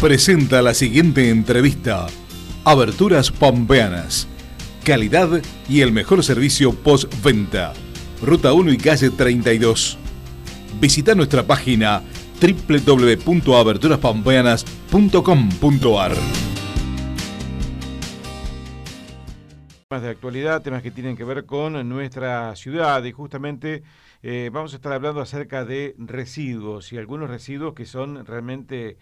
presenta la siguiente entrevista. Aberturas Pampeanas. Calidad y el mejor servicio postventa. Ruta 1 y calle 32. Visita nuestra página www.aberturaspampeanas.com.ar. Temas de actualidad, temas que tienen que ver con nuestra ciudad y justamente eh, vamos a estar hablando acerca de residuos y algunos residuos que son realmente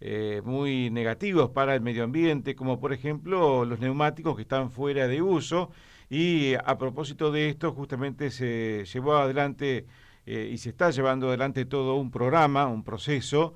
eh, muy negativos para el medio ambiente, como por ejemplo los neumáticos que están fuera de uso y a propósito de esto justamente se llevó adelante eh, y se está llevando adelante todo un programa, un proceso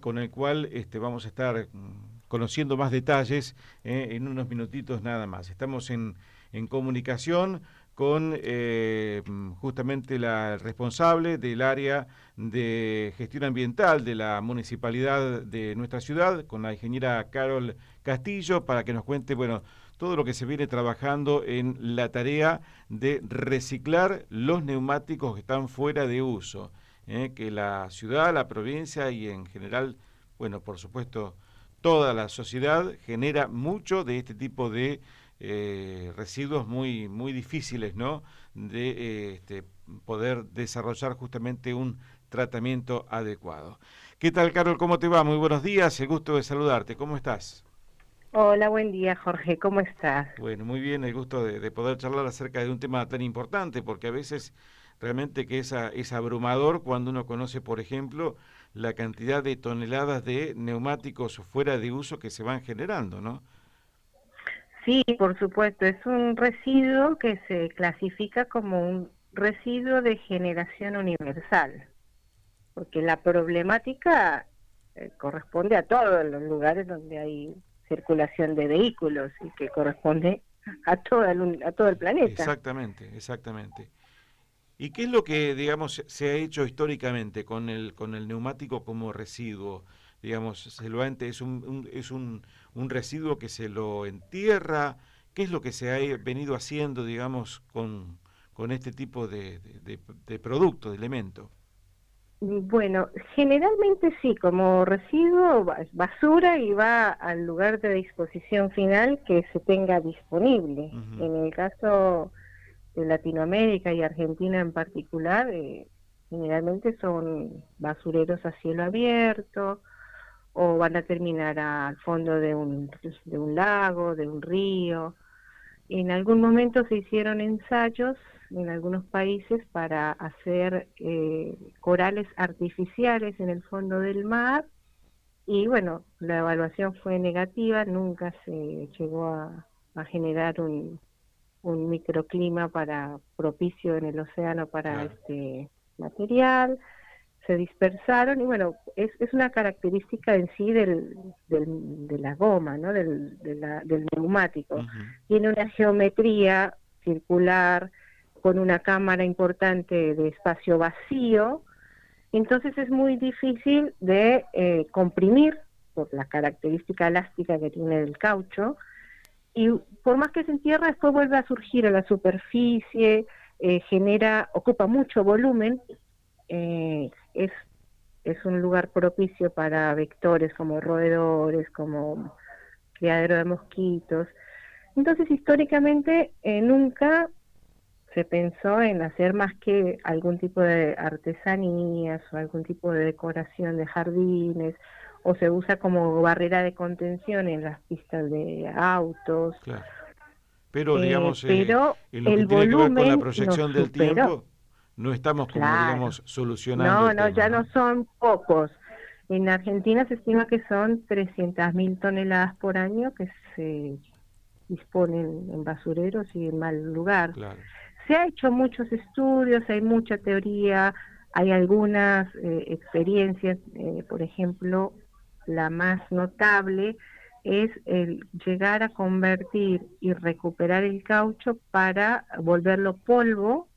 con el cual este, vamos a estar mm, conociendo más detalles eh, en unos minutitos nada más. Estamos en, en comunicación con eh, justamente la responsable del área de gestión ambiental de la municipalidad de nuestra ciudad, con la ingeniera Carol Castillo, para que nos cuente, bueno, todo lo que se viene trabajando en la tarea de reciclar los neumáticos que están fuera de uso, eh, que la ciudad, la provincia y en general, bueno, por supuesto, toda la sociedad genera mucho de este tipo de eh, residuos muy, muy difíciles, ¿no? De este, poder desarrollar justamente un tratamiento adecuado. ¿Qué tal, Carol? ¿Cómo te va? Muy buenos días, el gusto de saludarte. ¿Cómo estás? Hola, buen día, Jorge. ¿Cómo estás? Bueno, muy bien, el gusto de, poder charlar acerca de un tema tan importante, porque a veces realmente que es, es abrumador cuando uno conoce, por ejemplo, la cantidad de toneladas de neumáticos fuera de uso que se van generando, ¿no? Sí, por supuesto, es un residuo que se clasifica como un residuo de generación universal, porque la problemática eh, corresponde a todos los lugares donde hay circulación de vehículos y que corresponde a todo el, a todo el planeta. Exactamente, exactamente. ¿Y qué es lo que, digamos, se ha hecho históricamente con el, con el neumático como residuo? Digamos, se lo es, un, es un, un, residuo que se lo entierra. ¿Qué es lo que se ha venido haciendo, digamos, con, con este tipo de, de, de producto, de elemento? Bueno, generalmente sí, como residuo, basura y va al lugar de disposición final que se tenga disponible. En el caso de Latinoamérica y Argentina en particular, eh, generalmente son basureros a cielo abierto o van a terminar al fondo de un, de un lago, de un río. En algún momento se hicieron ensayos en algunos países para hacer eh, corales artificiales en el fondo del mar y bueno, la evaluación fue negativa, nunca se llegó a generar un, un microclima para propicio en el océano para este material, se dispersaron y bueno, es, es una característica en sí del, del de la goma, ¿no? del, del neumático. Tiene una geometría circular con una cámara importante de espacio vacío, entonces es muy difícil de eh, comprimir por la característica elástica que tiene el caucho, y por más que se entierra, después vuelve a surgir a la superficie, eh, genera, ocupa mucho volumen, eh, es, es un lugar propicio para vectores como roedores, como criadero de mosquitos. Entonces, históricamente, eh, nunca se pensó en hacer más que algún tipo de artesanías o algún tipo de decoración de jardines o se usa como barrera de contención en las pistas de autos. Claro. Pero, eh, digamos, eh, en lo que tiene que ver con la proyección del tiempo, no estamos, como digamos, solucionando. No, no, ya no son pocos. En Argentina se estima que son 300.000 toneladas por año que se disponen en basureros y en mal lugar. Se ha hecho muchos estudios, hay mucha teoría, hay algunas eh, experiencias, por ejemplo, la más notable es el llegar a convertir y recuperar el caucho para volverlo polvo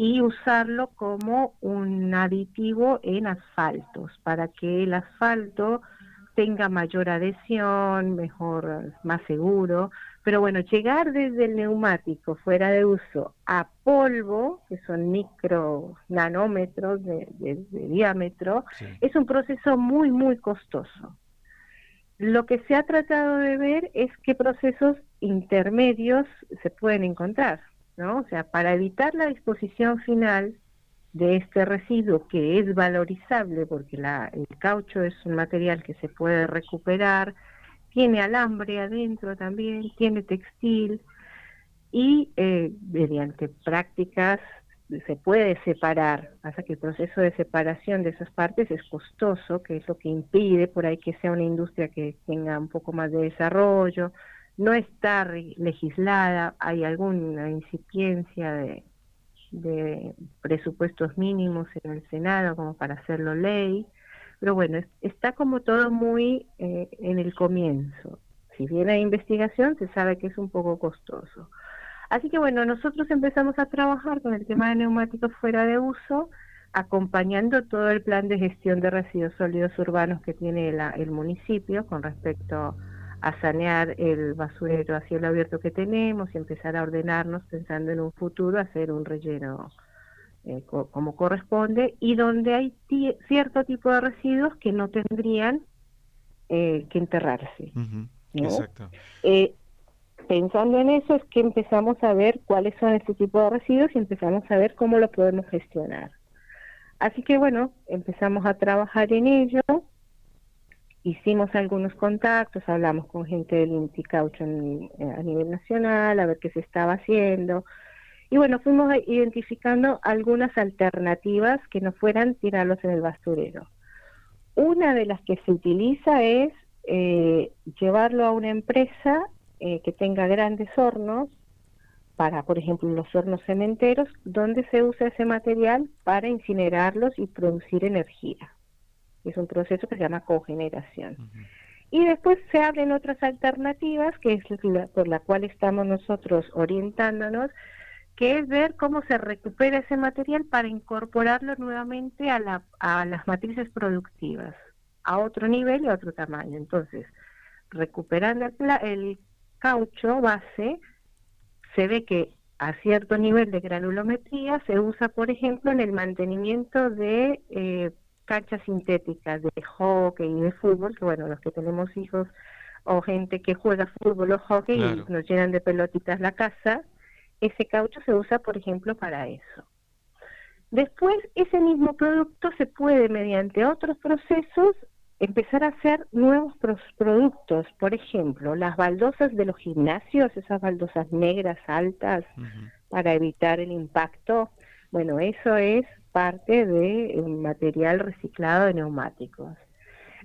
y usarlo como un aditivo en asfaltos para que el asfalto tenga mayor adhesión, mejor, más seguro. Pero bueno, llegar desde el neumático fuera de uso a polvo, que son micro nanómetros de, diámetro, es un proceso muy, muy costoso. lo que se ha tratado de ver es qué procesos intermedios se pueden encontrar, ¿no? O sea, para evitar la disposición final de este residuo que es valorizable porque la, el caucho es un material que se puede recuperar, tiene alambre adentro también, tiene textil y eh, mediante prácticas se puede separar, pasa que el proceso de separación de esas partes es costoso, que es lo que impide por ahí que sea una industria que tenga un poco más de desarrollo, no está legislada, hay alguna incipiencia de, presupuestos mínimos en el Senado como para hacerlo ley, pero bueno, está como todo muy eh, en el comienzo. Si viene investigación, se sabe que es un poco costoso. Así que bueno, nosotros empezamos a trabajar con el tema de neumáticos fuera de uso, acompañando todo el plan de gestión de residuos sólidos urbanos que tiene el municipio con respecto a sanear el basurero a cielo abierto que tenemos y empezar a ordenarnos pensando en un futuro hacer un relleno eh, como corresponde y donde hay cierto tipo de residuos que no tendrían eh, que enterrarse. Exacto. Eh, pensando en eso es que empezamos a ver cuáles son este tipo de residuos y empezamos a ver cómo lo podemos gestionar. Así que bueno, empezamos a trabajar en ello, hicimos algunos contactos, hablamos con gente del Inticaucho eh, a nivel nacional, a ver qué se estaba haciendo. Y bueno, fuimos identificando algunas alternativas que no fueran tirarlos en el basurero. Una de las que se utiliza es eh, llevarlo a una empresa eh, que tenga grandes hornos para, por ejemplo, los hornos cementeros, donde se usa ese material para incinerarlos y producir energía. Es un proceso que se llama cogeneración. Y después se abren otras alternativas, que es por la cual estamos nosotros orientándonos, que es ver cómo se recupera ese material para incorporarlo nuevamente a, la, a las matrices productivas, a otro nivel y a otro tamaño. Entonces, recuperando el, el caucho base, se ve que a cierto nivel de granulometría se usa, por ejemplo, en el mantenimiento de eh, canchas sintéticas de hockey y de fútbol, que bueno, los que tenemos hijos o gente que juega fútbol o hockey y nos llenan de pelotitas la casa, ese caucho se usa, por ejemplo, para eso. Después, ese mismo producto se puede, mediante otros procesos, empezar a hacer nuevos productos. Por ejemplo, las baldosas de los gimnasios, esas baldosas negras altas para evitar el impacto. Bueno, eso es parte de un material reciclado de neumáticos.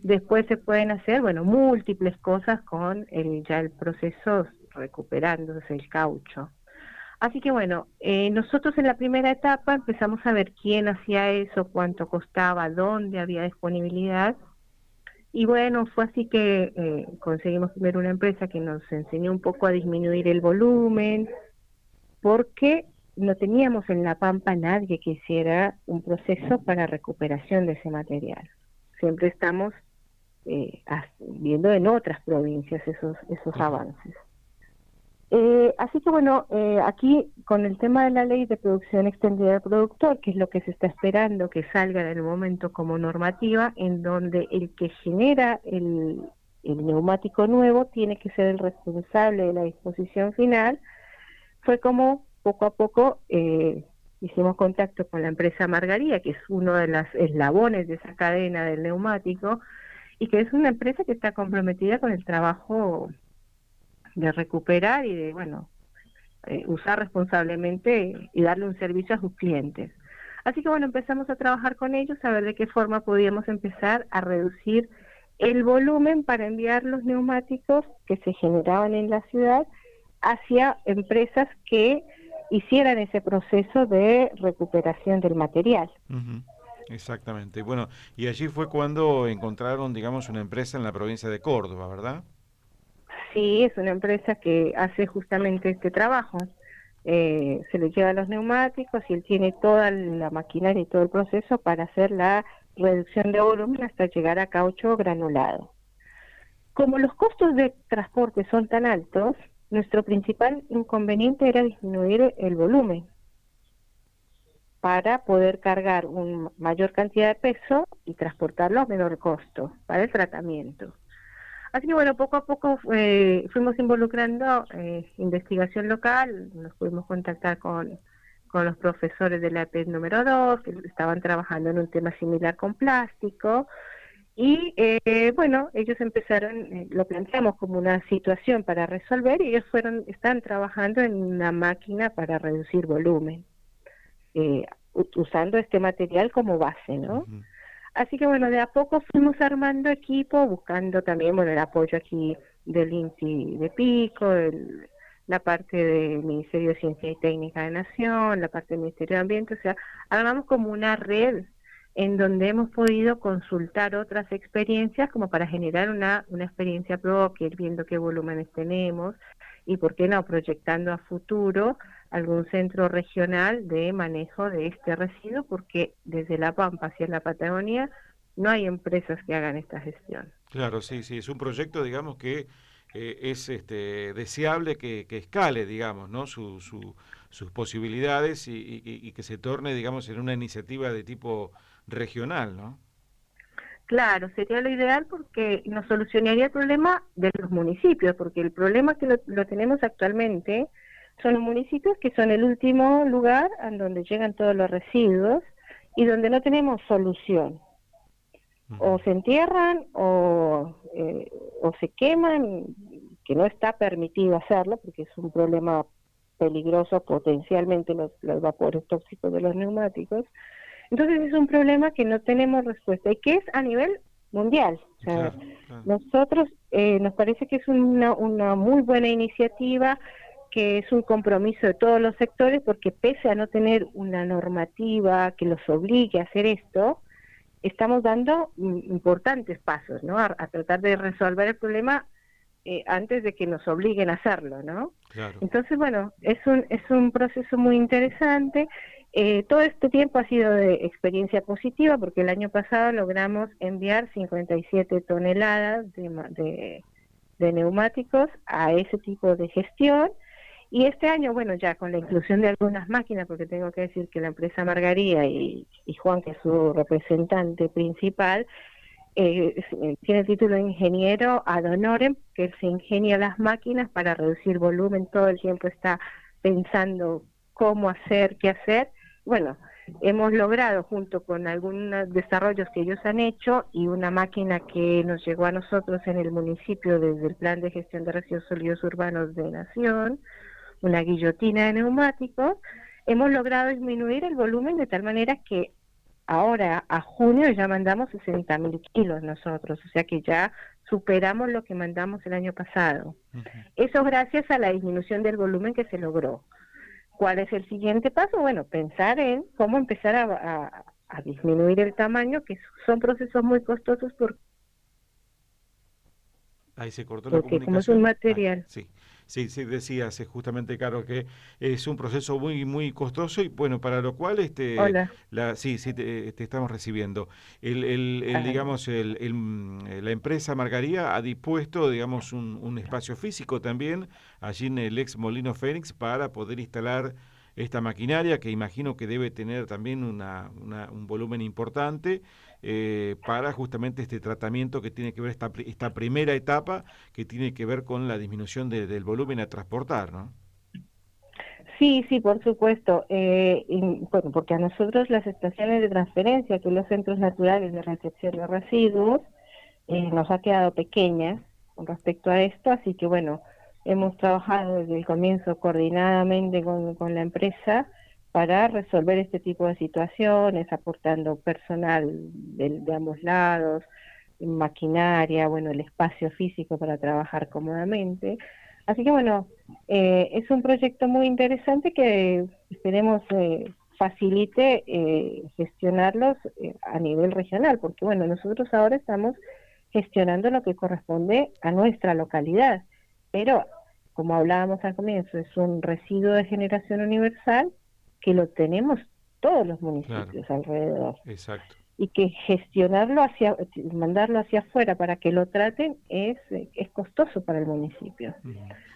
Después se pueden hacer, bueno, múltiples cosas con el, ya el proceso recuperándose el caucho. Así que bueno, eh, nosotros en la primera etapa empezamos a ver quién hacía eso, cuánto costaba, dónde había disponibilidad y bueno, fue así que eh, conseguimos primero una empresa que nos enseñó un poco a disminuir el volumen, porque no teníamos en La Pampa nadie que hiciera un proceso para recuperación de ese material. Siempre estamos eh, viendo en otras provincias esos, esos avances. Eh, así que bueno, eh, aquí con el tema de la ley de producción extendida del productor, que es lo que se está esperando que salga en el momento como normativa, en donde el que genera el, neumático nuevo tiene que ser el responsable de la disposición final, fue como poco a poco eh, hicimos contacto con la empresa Margaría, que es uno de los eslabones de esa cadena del neumático, y que es una empresa que está comprometida con el trabajo de recuperar y de, bueno, eh, usar responsablemente y darle un servicio a sus clientes. Así que bueno, empezamos a trabajar con ellos a ver de qué forma podíamos empezar a reducir el volumen para enviar los neumáticos que se generaban en la ciudad hacia empresas que hicieran ese proceso de recuperación del material. Exactamente. Bueno, y allí fue cuando encontraron, digamos, una empresa en la provincia de Córdoba, ¿verdad? Sí, es una empresa que hace justamente este trabajo. Eh, se le lleva los neumáticos y él tiene toda la maquinaria y todo el proceso para hacer la reducción de volumen hasta llegar a caucho granulado. Como los costos de transporte son tan altos, nuestro principal inconveniente era disminuir el volumen para poder cargar una mayor cantidad de peso y transportarlo a menor costo para el tratamiento. Así que bueno, poco a poco eh, fuimos involucrando eh, investigación local, nos pudimos contactar con, con los profesores de la PED número 2, que estaban trabajando en un tema similar con plástico, y eh, bueno, ellos empezaron, eh, lo planteamos como una situación para resolver y ellos fueron, están trabajando en una máquina para reducir volumen, eh, usando este material como base, ¿no? Así que bueno, de a poco fuimos armando equipo, buscando también, bueno, el apoyo aquí del INSI de Pico, la parte del Ministerio de Ciencia y Técnica de Nación, la parte del Ministerio de Ambiente, o sea, armamos como una red en donde hemos podido consultar otras experiencias como para generar una, una experiencia propia, viendo qué volúmenes tenemos y, por qué no, proyectando a futuro algún centro regional de manejo de este residuo, porque desde La Pampa hacia la Patagonia no hay empresas que hagan esta gestión. Claro, sí, sí, es un proyecto, digamos, que eh, es este, deseable que, escale, digamos, ¿no? Su, sus posibilidades y, que se torne, digamos, en una iniciativa de tipo regional, ¿no? Claro, sería lo ideal porque nos solucionaría el problema de los municipios, porque el problema que lo, tenemos actualmente son los municipios que son el último lugar en donde llegan todos los residuos y donde no tenemos solución. O se entierran o, eh, o se queman, que no está permitido hacerlo porque es un problema peligroso potencialmente los, los vapores tóxicos de los neumáticos, entonces es un problema que no tenemos respuesta y que es a nivel mundial. O sea, Nosotros eh, nos parece que es una, una muy buena iniciativa, que es un compromiso de todos los sectores, porque pese a no tener una normativa que los obligue a hacer esto, estamos dando importantes pasos, ¿no? A, tratar de resolver el problema eh, antes de que nos obliguen a hacerlo, ¿no? Entonces, bueno, es un es un proceso muy interesante eh, todo este tiempo ha sido de experiencia positiva porque el año pasado logramos enviar 57 toneladas de, neumáticos a ese tipo de gestión. Y este año, bueno, ya con la inclusión de algunas máquinas, porque tengo que decir que la empresa Margaría y, Juan, que es su representante principal, eh, tiene el título de ingeniero ad honorem, que se ingenia las máquinas para reducir volumen, todo el tiempo está pensando cómo hacer, qué hacer, bueno, hemos logrado junto con algunos desarrollos que ellos han hecho y una máquina que nos llegó a nosotros en el municipio desde el Plan de Gestión de Residuos Sólidos Urbanos de Nación, una guillotina de neumáticos, hemos logrado disminuir el volumen de tal manera que ahora a junio ya mandamos 60 mil kilos nosotros, o sea que ya superamos lo que mandamos el año pasado. Eso gracias a la disminución del volumen que se logró. ¿Cuál es el siguiente paso? Bueno, pensar en cómo empezar a, disminuir el tamaño, que son procesos muy costosos porque Ahí se cortó la comunicación. como es un material. Ah, sí. Sí, sí, decías justamente, Caro, que es un proceso muy muy costoso y bueno, para lo cual este La, sí, sí, te, estamos recibiendo. El, el, digamos, el, la empresa Margaría ha dispuesto, digamos, un, un espacio físico también allí en el ex Molino Fénix para poder instalar esta maquinaria que imagino que debe tener también una, un volumen importante eh, para justamente este tratamiento que tiene que ver esta, esta primera etapa que tiene que ver con la disminución del volumen a transportar, ¿no? Sí, sí, por supuesto. Eh, bueno, porque a nosotros las estaciones de transferencia, que los centros naturales de recepción de residuos, eh, nos ha quedado pequeñas con respecto a esto, así que bueno, hemos trabajado desde el comienzo coordinadamente con, con la empresa para resolver este tipo de situaciones, aportando personal de, ambos lados, maquinaria, bueno, el espacio físico para trabajar cómodamente. Así que bueno, eh, es un proyecto muy interesante que esperemos eh, facilite eh, gestionarlos a nivel regional, porque bueno, nosotros ahora estamos gestionando lo que corresponde a nuestra localidad pero como hablábamos al comienzo, es un residuo de generación universal que lo tenemos todos los municipios alrededor. Exacto. Y que gestionarlo hacia, mandarlo hacia afuera para que lo traten es, es costoso para el municipio.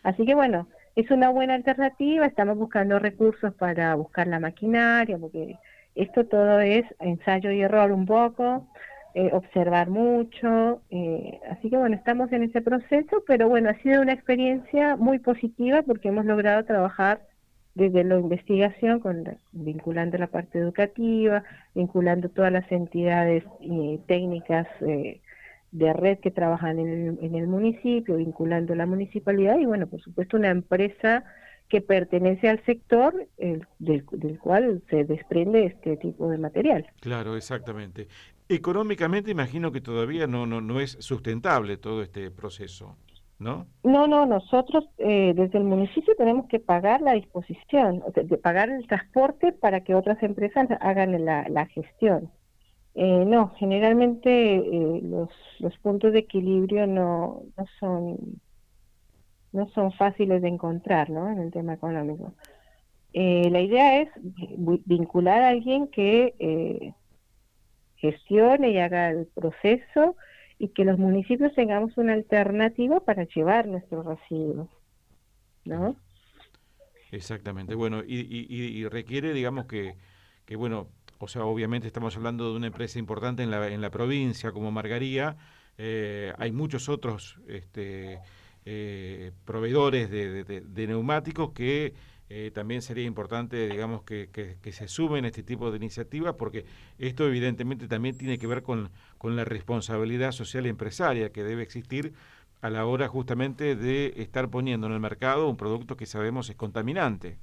Así que bueno, es una buena alternativa, estamos buscando recursos para buscar la maquinaria, porque esto todo es ensayo y error un poco, eh, observar mucho, eh, así que bueno, estamos en ese proceso, pero bueno, ha sido una experiencia muy positiva porque hemos logrado trabajar desde la investigación, con vinculando la parte educativa, vinculando todas las entidades eh, técnicas de red que trabajan en el, en el municipio, vinculando la municipalidad y bueno, por supuesto una empresa que pertenece al sector del, cual se desprende este tipo de material. Claro, exactamente. Económicamente imagino que todavía no, no, no es sustentable todo este proceso, ¿no? No, no, nosotros eh, desde el municipio tenemos que pagar la disposición, de pagar el transporte para que otras empresas hagan la, la gestión. Eh, no, generalmente eh, los, los puntos de equilibrio no, no son no son fáciles de encontrar ¿no? en el tema económico. Eh, la idea es vincular a alguien que eh, gestione y haga el proceso y que los municipios tengamos una alternativa para llevar nuestros residuos. ¿no? Exactamente. Bueno, y, requiere, digamos, que, que, bueno, o sea, obviamente estamos hablando de una empresa importante en la, en la provincia como Margaría. Eh, hay muchos otros este, eh, proveedores de, neumáticos que eh, también sería importante, digamos, que, se sumen a este tipo de iniciativas, porque esto evidentemente también tiene que ver con, con la responsabilidad social y empresaria que debe existir a la hora justamente de estar poniendo en el mercado un producto que sabemos es contaminante.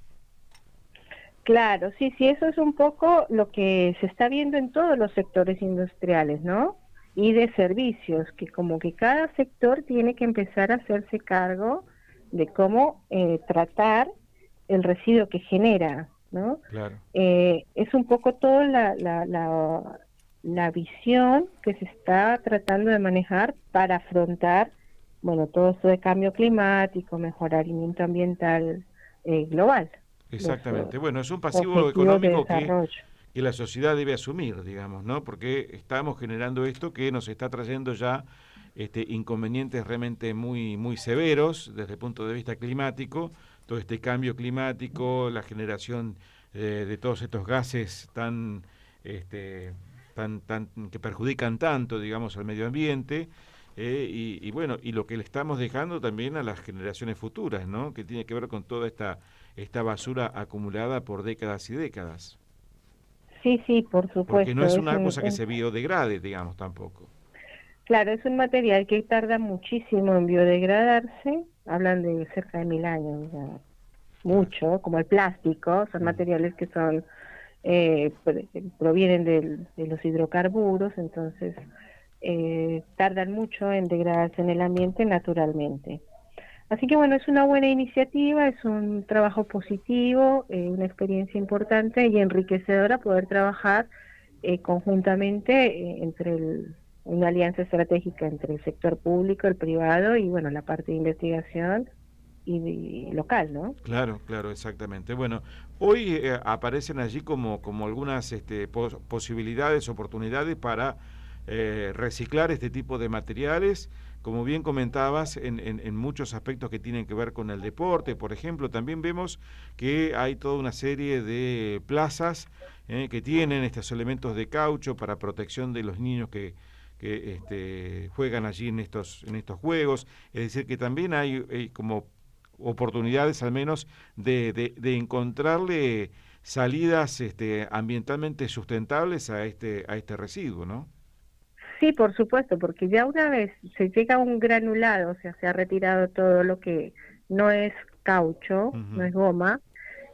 Claro, sí, sí, eso es un poco lo que se está viendo en todos los sectores industriales, ¿no? y de servicios, que como que cada sector tiene que empezar a hacerse cargo de cómo eh, tratar el residuo que genera, ¿no? Claro. Eh, es un poco toda la, la, la, la, visión que se está tratando de manejar para afrontar, bueno, todo esto de cambio climático, mejoramiento ambiental eh, global. Exactamente. bueno, es un pasivo económico que que la sociedad debe asumir, digamos, ¿no? Porque estamos generando esto que nos está trayendo ya este, inconvenientes realmente muy, muy severos desde el punto de vista climático, todo este cambio climático, la generación eh, de todos estos gases tan, este, tan, tan, que perjudican tanto, digamos, al medio ambiente. Eh, y, y, bueno, y lo que le estamos dejando también a las generaciones futuras, ¿no? Que tiene que ver con toda esta, esta basura acumulada por décadas y décadas. Sí, sí, por supuesto. Porque no es una cosa que se biodegrade, digamos, tampoco. Claro, es un material que tarda muchísimo en biodegradarse, hablan de cerca de mil años, mucho, como el plástico, son materiales que son eh, provienen de los hidrocarburos, entonces eh, tardan mucho en degradarse en el ambiente naturalmente. Así que bueno, es una buena iniciativa, es un trabajo positivo, eh, una experiencia importante y enriquecedora poder trabajar eh, conjuntamente entre una alianza estratégica entre el sector público, el privado y bueno, la parte de investigación y, local, ¿no? Claro, claro, exactamente. Bueno, hoy aparecen allí como, como algunas este, posibilidades, oportunidades para reciclar este tipo de materiales como bien comentabas, en, en, muchos aspectos que tienen que ver con el deporte, por ejemplo, también vemos que hay toda una serie de plazas eh, que tienen estos elementos de caucho para protección de los niños que, que este, juegan allí en estos, en estos juegos. Es decir, que también hay, como oportunidades al menos de, de, de encontrarle salidas este, ambientalmente sustentables a este, a este residuo, ¿no? Sí, por supuesto, porque ya una vez se llega a un granulado, o sea, se ha retirado todo lo que no es caucho, no es goma,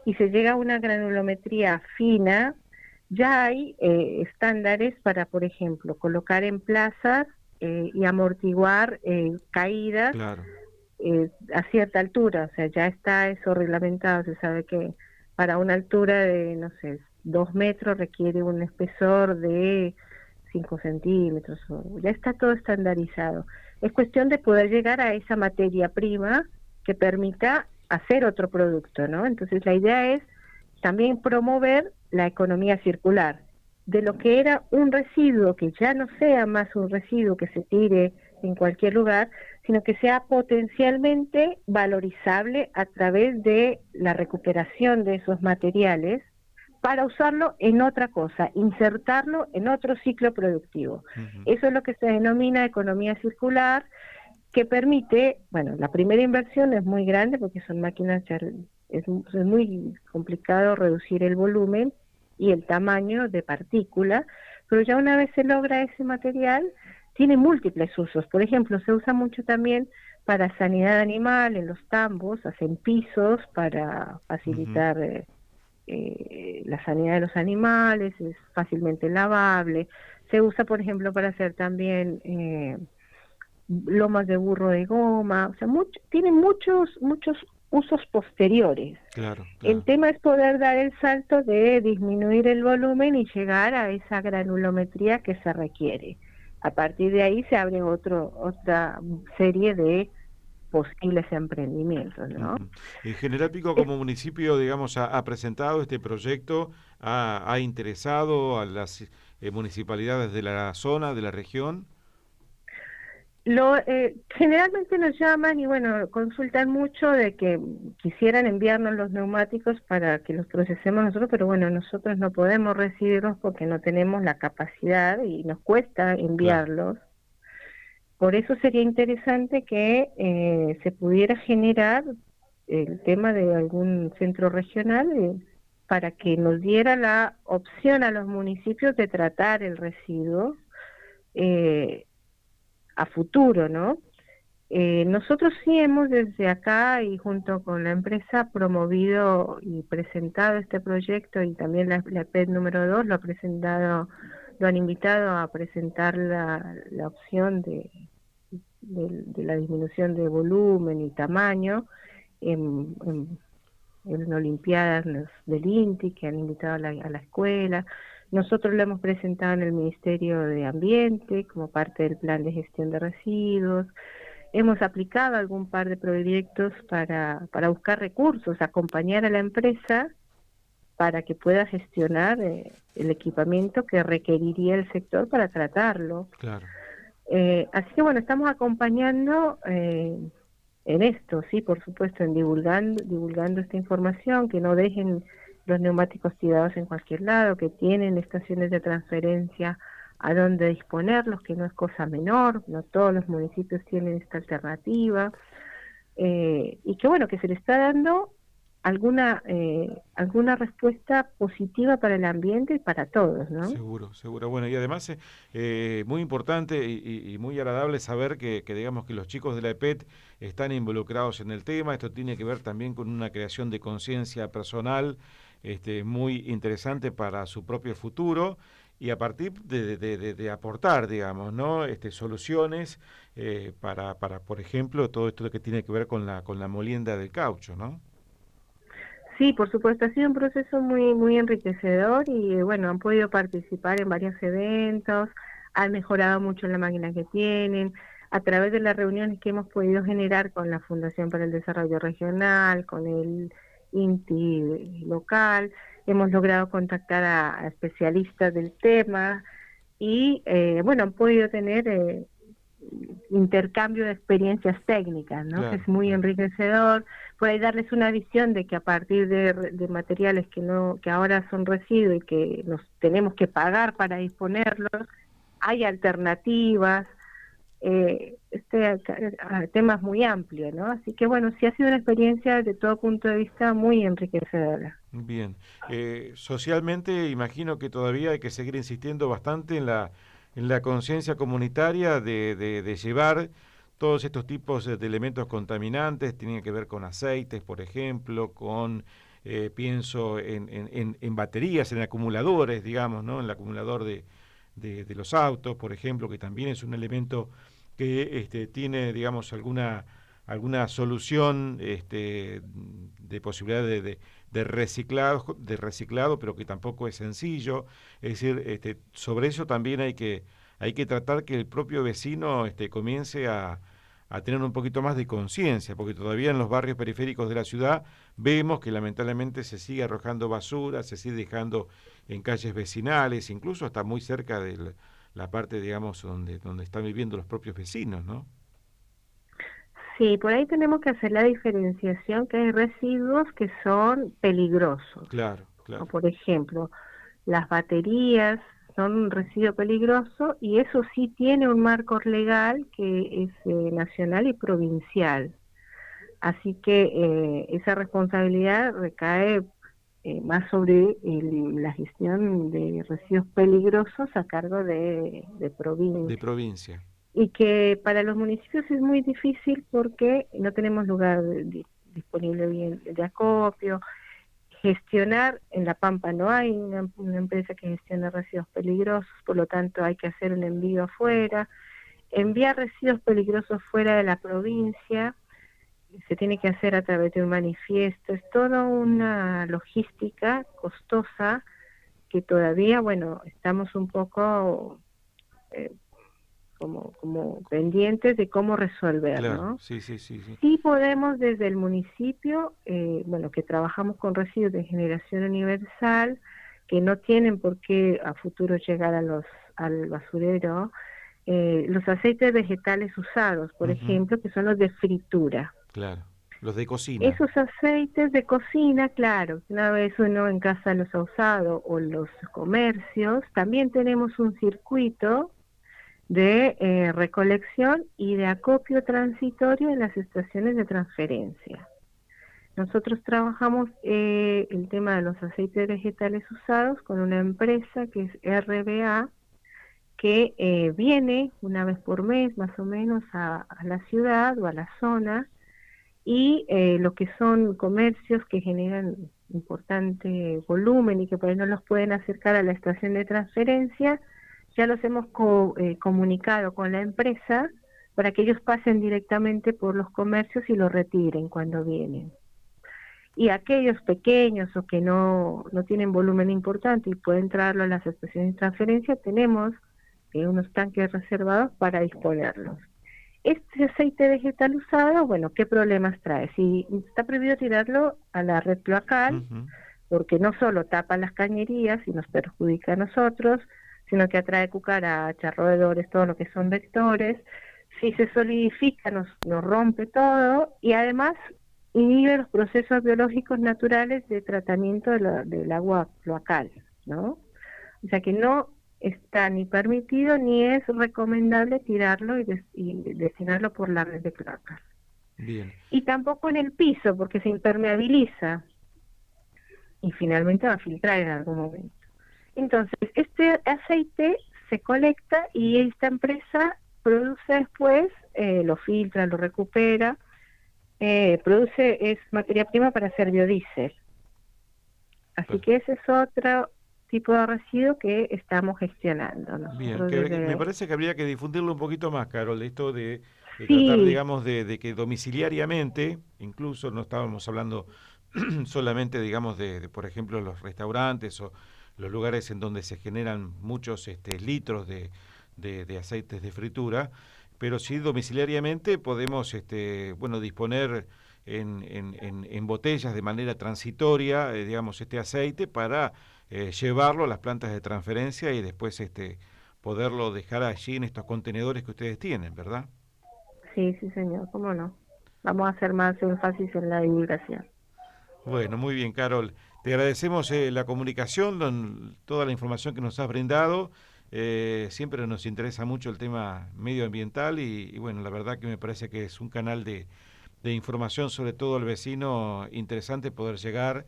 y se llega a una granulometría fina, ya hay eh, estándares para, por ejemplo, colocar en plazas eh, y amortiguar eh, caídas a cierta altura, o sea, ya está eso reglamentado, se sabe que para una altura de, no sé, dos metros requiere un espesor de 5 centímetros, ya está todo estandarizado. Es cuestión de poder llegar a esa materia prima que permita hacer otro producto, ¿no? Entonces la idea es también promover la economía circular, de lo que era un residuo que ya no sea más un residuo que se tire en cualquier lugar, sino que sea potencialmente valorizable a través de la recuperación de esos materiales para usarlo en otra cosa, insertarlo en otro ciclo productivo. Eso es lo que se denomina economía circular, que permite, bueno, la primera inversión es muy grande porque son máquinas, es, muy complicado reducir el volumen y el tamaño de partícula, pero ya una vez se logra ese material, tiene múltiples usos. Por ejemplo, se usa mucho también para sanidad animal en los tambos, hacen pisos para facilitar eh, eh, la sanidad de los animales, es fácilmente lavable. Se usa, por ejemplo, para hacer también eh, lomas de burro de goma, o sea, tiene muchos, muchos usos posteriores. Claro, El tema es poder dar el salto de disminuir el volumen y llegar a esa granulometría que se requiere. A partir de ahí se abre otro, otra serie de posibles emprendimientos, ¿no? En General Pico como municipio, digamos, ha, presentado este proyecto, ha, interesado a las eh, municipalidades de la zona, de la región. Lo, eh, generalmente nos llaman y bueno, consultan mucho de que quisieran enviarnos los neumáticos para que los procesemos nosotros, pero bueno, nosotros no podemos recibirlos porque no tenemos la capacidad y nos cuesta enviarlos. Por eso sería interesante que eh, se pudiera generar el tema de algún centro regional eh, para que nos diera la opción a los municipios de tratar el residuo eh, a futuro, ¿no? nosotros sí hemos desde acá y junto con la empresa promovido y presentado este proyecto y también la, la PED número 2 lo ha presentado, lo han invitado a presentar la, la opción de, de, la disminución de volumen y tamaño en, en, Olimpiadas del INTI que han invitado a la, a la escuela. Nosotros lo hemos presentado en el Ministerio de Ambiente como parte del plan de gestión de residuos. Hemos aplicado algún par de proyectos para, para buscar recursos, acompañar a la empresa para que pueda gestionar eh, el equipamiento que requeriría el sector para tratarlo. Claro. Eh, así que bueno, estamos acompañando eh, en esto, sí, por supuesto, en divulgando, divulgando esta información, que no dejen los neumáticos tirados en cualquier lado, que tienen estaciones de transferencia a donde disponerlos, que no es cosa menor, no todos los municipios tienen esta alternativa, eh, y que bueno, que se le está dando alguna eh, alguna respuesta positiva para el ambiente y para todos, ¿no? Seguro, seguro. Bueno, y además eh, muy importante y, muy agradable saber que, digamos que los chicos de la EPET están involucrados en el tema. Esto tiene que ver también con una creación de conciencia personal este, muy interesante para su propio futuro y a partir de, de, aportar, digamos, ¿no? Este, soluciones eh, para, para, por ejemplo, todo esto que tiene que ver con la, con la molienda del caucho, ¿no? Sí, por supuesto, ha sido un proceso muy, muy enriquecedor y bueno, han podido participar en varios eventos, han mejorado mucho la máquina que tienen, a través de las reuniones que hemos podido generar con la Fundación para el Desarrollo Regional, con el INTI local, hemos logrado contactar a, especialistas del tema y eh, bueno, han podido tener eh, intercambio de experiencias técnicas, ¿no? que es muy enriquecedor, puede darles una visión de que a partir de, materiales que no que ahora son residuos y que nos tenemos que pagar para disponerlos, hay alternativas. Eh, este tema es muy amplio, ¿no? Así que bueno, sí ha sido una experiencia de todo punto de vista muy enriquecedora. Bien, eh, socialmente imagino que todavía hay que seguir insistiendo bastante en la en la conciencia comunitaria de, de, llevar todos estos tipos de elementos contaminantes, tienen que ver con aceites, por ejemplo, con, eh, pienso en, en, en, baterías, en acumuladores, digamos, ¿no? En el acumulador de, de, los autos, por ejemplo, que también es un elemento que este, tiene, digamos, alguna alguna solución este, de posibilidad de, de, reciclado, de reciclado, pero que tampoco es sencillo. Es decir, este, sobre eso también hay que, hay que tratar que el propio vecino este, comience a, a tener un poquito más de conciencia, porque todavía en los barrios periféricos de la ciudad vemos que lamentablemente se sigue arrojando basura, se sigue dejando en calles vecinales, incluso hasta muy cerca de la parte, digamos, donde, donde están viviendo los propios vecinos, ¿no? Sí, por ahí tenemos que hacer la diferenciación que hay residuos que son peligrosos. Claro, por ejemplo, las baterías son un residuo peligroso y eso sí tiene un marco legal que es eh, nacional y provincial. Así que eh, esa responsabilidad recae eh, más sobre la gestión de residuos peligrosos a cargo de, provincia. De provincia. Y que para los municipios es muy difícil porque no tenemos lugar disponible bien de acopio. Gestionar en La Pampa no hay una, empresa que gestione residuos peligrosos, por lo tanto hay que hacer un envío afuera. Enviar residuos peligrosos fuera de la provincia se tiene que hacer a través de un manifiesto, es toda una logística costosa que todavía, bueno, estamos un poco eh, como, como pendientes de cómo resolver, ¿no? Sí, sí, sí, sí. podemos desde el municipio, eh, bueno, que trabajamos con residuos de generación universal, que no tienen por qué a futuro llegar a los al basurero, eh, los aceites vegetales usados, por ejemplo, que son los de fritura. Claro, los de cocina. Esos aceites de cocina, claro, una vez uno en casa los ha usado o los comercios, también tenemos un circuito de eh, recolección y de acopio transitorio en las estaciones de transferencia. Nosotros trabajamos eh, el tema de los aceites vegetales usados con una empresa que es RBA, que eh, viene una vez por mes más o menos a, a la ciudad o a la zona y lo que son comercios que generan importante volumen y que por ahí no los pueden acercar a la estación de transferencia, ya los hemos eh, comunicado con la empresa para que ellos pasen directamente por los comercios y lo retiren cuando vienen. Y aquellos pequeños o que no, no tienen volumen importante y pueden traerlo a las estaciones de transferencia, tenemos eh, unos tanques reservados para disponerlos. Este aceite vegetal usado, bueno, ¿qué problemas trae? Si está prohibido tirarlo a la red cloacal, porque no solo tapa las cañerías y nos perjudica a nosotros, sino que atrae cucarachas, roedores, todo lo que son vectores. Si se solidifica, nos, nos rompe todo y además inhibe los procesos biológicos naturales de tratamiento del agua cloacal, ¿no? O sea que no está ni permitido ni es recomendable tirarlo y, destinarlo por la red de cloacas. Y tampoco en el piso porque se impermeabiliza y finalmente va a filtrar en algún momento. Entonces, este aceite se colecta y esta empresa produce después, eh, lo filtra, lo recupera, eh, produce, es materia prima para hacer biodiesel. Así que ese es otro tipo de residuo que estamos gestionando. Bien, me parece que habría que difundirlo un poquito más, Carol, esto de, tratar, digamos, de, que domiciliariamente, incluso no estábamos hablando solamente, digamos, de, por ejemplo, los restaurantes o los lugares en donde se generan muchos este, litros de, aceites de fritura, pero sí domiciliariamente podemos, este, bueno, disponer en, en, en, botellas de manera transitoria, eh, digamos, este aceite para eh, llevarlo a las plantas de transferencia y después este poderlo dejar allí en estos contenedores que ustedes tienen, ¿verdad? Sí, sí, señor, cómo no. Vamos a hacer más énfasis en la divulgación. Bueno, muy bien, Carol. Te agradecemos eh, la comunicación, toda la información que nos has brindado. Eh, siempre nos interesa mucho el tema medioambiental y, bueno, la verdad que me parece que es un canal de, información, sobre todo al vecino, interesante poder llegar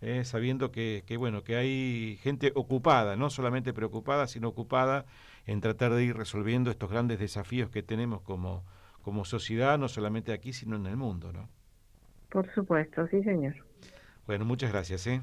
eh, sabiendo que, que, bueno, que hay gente ocupada, no solamente preocupada, sino ocupada en tratar de ir resolviendo estos grandes desafíos que tenemos como, como sociedad, no solamente aquí, sino en el mundo, ¿no? Por supuesto, sí, señor. Bueno, muchas gracias, ¿eh?